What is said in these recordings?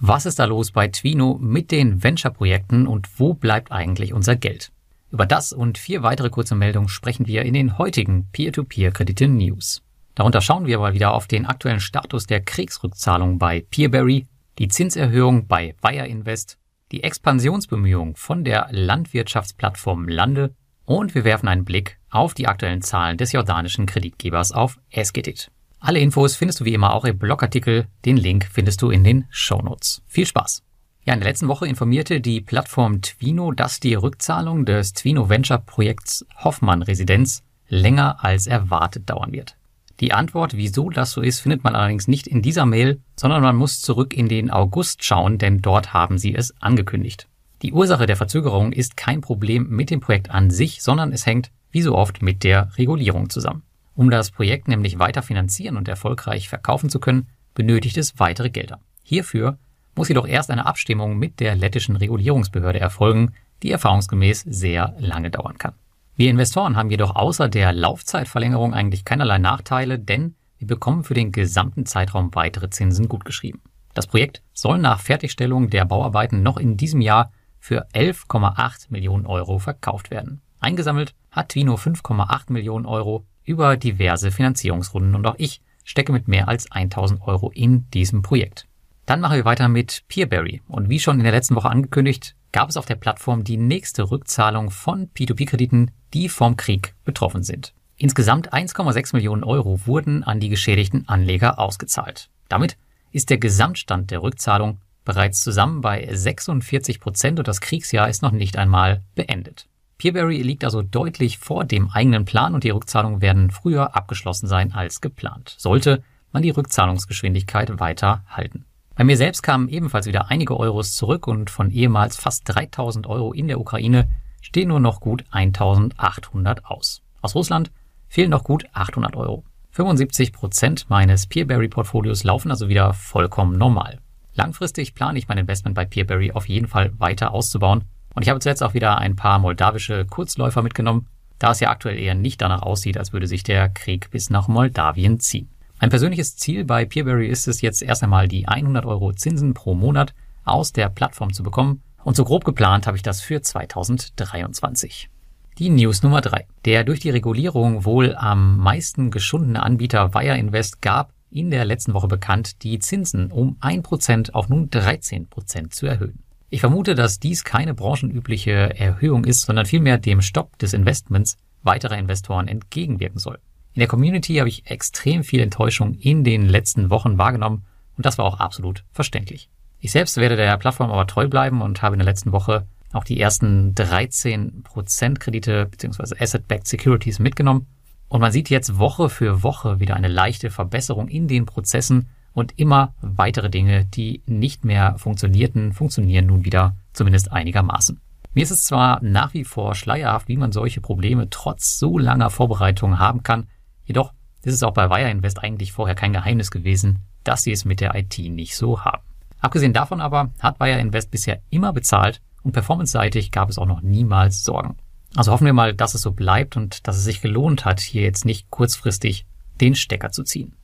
Was ist da los bei Twino mit den Venture-Projekten und wo bleibt eigentlich unser Geld? Über das und vier weitere kurze Meldungen sprechen wir in den heutigen Peer-to-Peer-Kredite-News. Darunter schauen wir mal wieder auf den aktuellen Status der Kriegsrückzahlung bei Peerberry, die Zinserhöhung bei Wire Invest, die Expansionsbemühungen von der Landwirtschaftsplattform Lande und wir werfen einen Blick auf die aktuellen Zahlen des jordanischen Kreditgebers auf Esketit. Alle Infos findest du wie immer auch im Blogartikel. Den Link findest du in den Shownotes. Viel Spaß! Ja, in der letzten Woche informierte die Plattform Twino, dass die Rückzahlung des Twino Venture Projekts Hoffmann Residenz länger als erwartet dauern wird. Die Antwort, wieso das so ist, findet man allerdings nicht in dieser Mail, sondern man muss zurück in den August schauen, denn dort haben sie es angekündigt. Die Ursache der Verzögerung ist kein Problem mit dem Projekt an sich, sondern es hängt, wie so oft, mit der Regulierung zusammen. Um das Projekt nämlich weiter finanzieren und erfolgreich verkaufen zu können, benötigt es weitere Gelder. Hierfür muss jedoch erst eine Abstimmung mit der lettischen Regulierungsbehörde erfolgen, die erfahrungsgemäß sehr lange dauern kann. Wir Investoren haben jedoch außer der Laufzeitverlängerung eigentlich keinerlei Nachteile, denn wir bekommen für den gesamten Zeitraum weitere Zinsen gutgeschrieben. Das Projekt soll nach Fertigstellung der Bauarbeiten noch in diesem Jahr für 11,8 Millionen Euro verkauft werden. Eingesammelt hat Twino 5,8 Millionen Euro über diverse Finanzierungsrunden und auch ich stecke mit mehr als 1000 Euro in diesem Projekt. Dann machen wir weiter mit Peerberry und wie schon in der letzten Woche angekündigt, gab es auf der Plattform die nächste Rückzahlung von P2P-Krediten, die vom Krieg betroffen sind. Insgesamt 1,6 Millionen Euro wurden an die geschädigten Anleger ausgezahlt. Damit ist der Gesamtstand der Rückzahlung bereits zusammen bei 46 Prozent und das Kriegsjahr ist noch nicht einmal beendet. Peerberry liegt also deutlich vor dem eigenen Plan und die Rückzahlungen werden früher abgeschlossen sein als geplant. Sollte man die Rückzahlungsgeschwindigkeit weiter halten. Bei mir selbst kamen ebenfalls wieder einige Euros zurück und von ehemals fast 3000 Euro in der Ukraine stehen nur noch gut 1800 aus. Aus Russland fehlen noch gut 800 Euro. 75 Prozent meines Peerberry-Portfolios laufen also wieder vollkommen normal. Langfristig plane ich mein Investment bei Peerberry auf jeden Fall weiter auszubauen und ich habe zuletzt auch wieder ein paar moldawische Kurzläufer mitgenommen, da es ja aktuell eher nicht danach aussieht, als würde sich der Krieg bis nach Moldawien ziehen. Mein persönliches Ziel bei Peerberry ist es jetzt erst einmal die 100 Euro Zinsen pro Monat aus der Plattform zu bekommen und so grob geplant habe ich das für 2023. Die News Nummer drei: Der durch die Regulierung wohl am meisten geschundene Anbieter Wire Invest gab in der letzten Woche bekannt, die Zinsen um 1% auf nun 13% zu erhöhen. Ich vermute, dass dies keine branchenübliche Erhöhung ist, sondern vielmehr dem Stopp des Investments weiterer Investoren entgegenwirken soll. In der Community habe ich extrem viel Enttäuschung in den letzten Wochen wahrgenommen und das war auch absolut verständlich. Ich selbst werde der Plattform aber treu bleiben und habe in der letzten Woche auch die ersten 13% Kredite bzw. Asset-Backed Securities mitgenommen und man sieht jetzt Woche für Woche wieder eine leichte Verbesserung in den Prozessen und immer weitere Dinge, die nicht mehr funktionierten, funktionieren nun wieder zumindest einigermaßen. Mir ist es zwar nach wie vor schleierhaft, wie man solche Probleme trotz so langer Vorbereitung haben kann, jedoch ist es auch bei Wire Invest eigentlich vorher kein Geheimnis gewesen, dass sie es mit der IT nicht so haben. Abgesehen davon aber hat Wire Invest bisher immer bezahlt und performanceseitig gab es auch noch niemals Sorgen. Also hoffen wir mal, dass es so bleibt und dass es sich gelohnt hat, hier jetzt nicht kurzfristig den Stecker zu ziehen.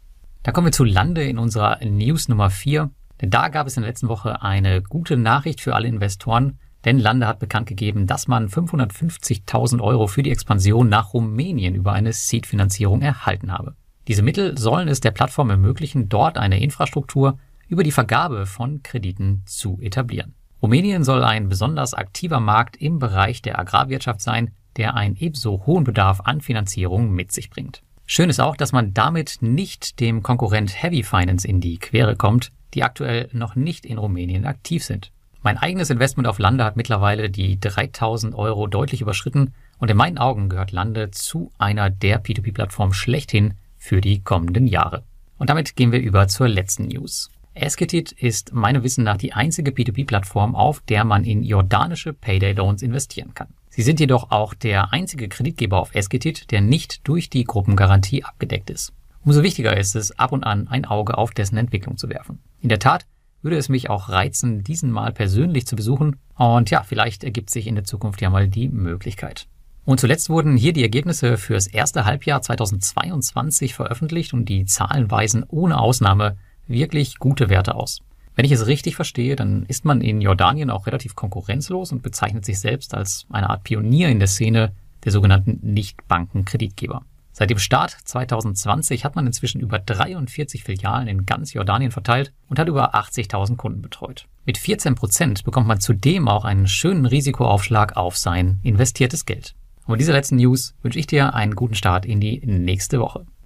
Da kommen wir zu Lande in unserer News Nummer 4. Denn da gab es in der letzten Woche eine gute Nachricht für alle Investoren, denn Lande hat bekannt gegeben, dass man 550.000 Euro für die Expansion nach Rumänien über eine Seed-Finanzierung erhalten habe. Diese Mittel sollen es der Plattform ermöglichen, dort eine Infrastruktur über die Vergabe von Krediten zu etablieren. Rumänien soll ein besonders aktiver Markt im Bereich der Agrarwirtschaft sein, der einen ebenso hohen Bedarf an Finanzierung mit sich bringt. Schön ist auch, dass man damit nicht dem Konkurrent Heavy Finance in die Quere kommt, die aktuell noch nicht in Rumänien aktiv sind. Mein eigenes Investment auf Lande hat mittlerweile die 3000 Euro deutlich überschritten und in meinen Augen gehört Lande zu einer der P2P-Plattformen schlechthin für die kommenden Jahre. Und damit gehen wir über zur letzten News. Esketit ist meinem Wissen nach die einzige P2P-Plattform, auf der man in jordanische Payday Loans investieren kann. Sie sind jedoch auch der einzige Kreditgeber auf Esketit, der nicht durch die Gruppengarantie abgedeckt ist. Umso wichtiger ist es, ab und an ein Auge auf dessen Entwicklung zu werfen. In der Tat würde es mich auch reizen, diesen mal persönlich zu besuchen und ja, vielleicht ergibt sich in der Zukunft ja mal die Möglichkeit. Und zuletzt wurden hier die Ergebnisse fürs erste Halbjahr 2022 veröffentlicht und die Zahlen weisen ohne Ausnahme wirklich gute Werte aus. Wenn ich es richtig verstehe, dann ist man in Jordanien auch relativ konkurrenzlos und bezeichnet sich selbst als eine Art Pionier in der Szene der sogenannten Nichtbankenkreditgeber. Seit dem Start 2020 hat man inzwischen über 43 Filialen in ganz Jordanien verteilt und hat über 80.000 Kunden betreut. Mit 14 Prozent bekommt man zudem auch einen schönen Risikoaufschlag auf sein investiertes Geld. Und mit dieser letzten News wünsche ich dir einen guten Start in die nächste Woche.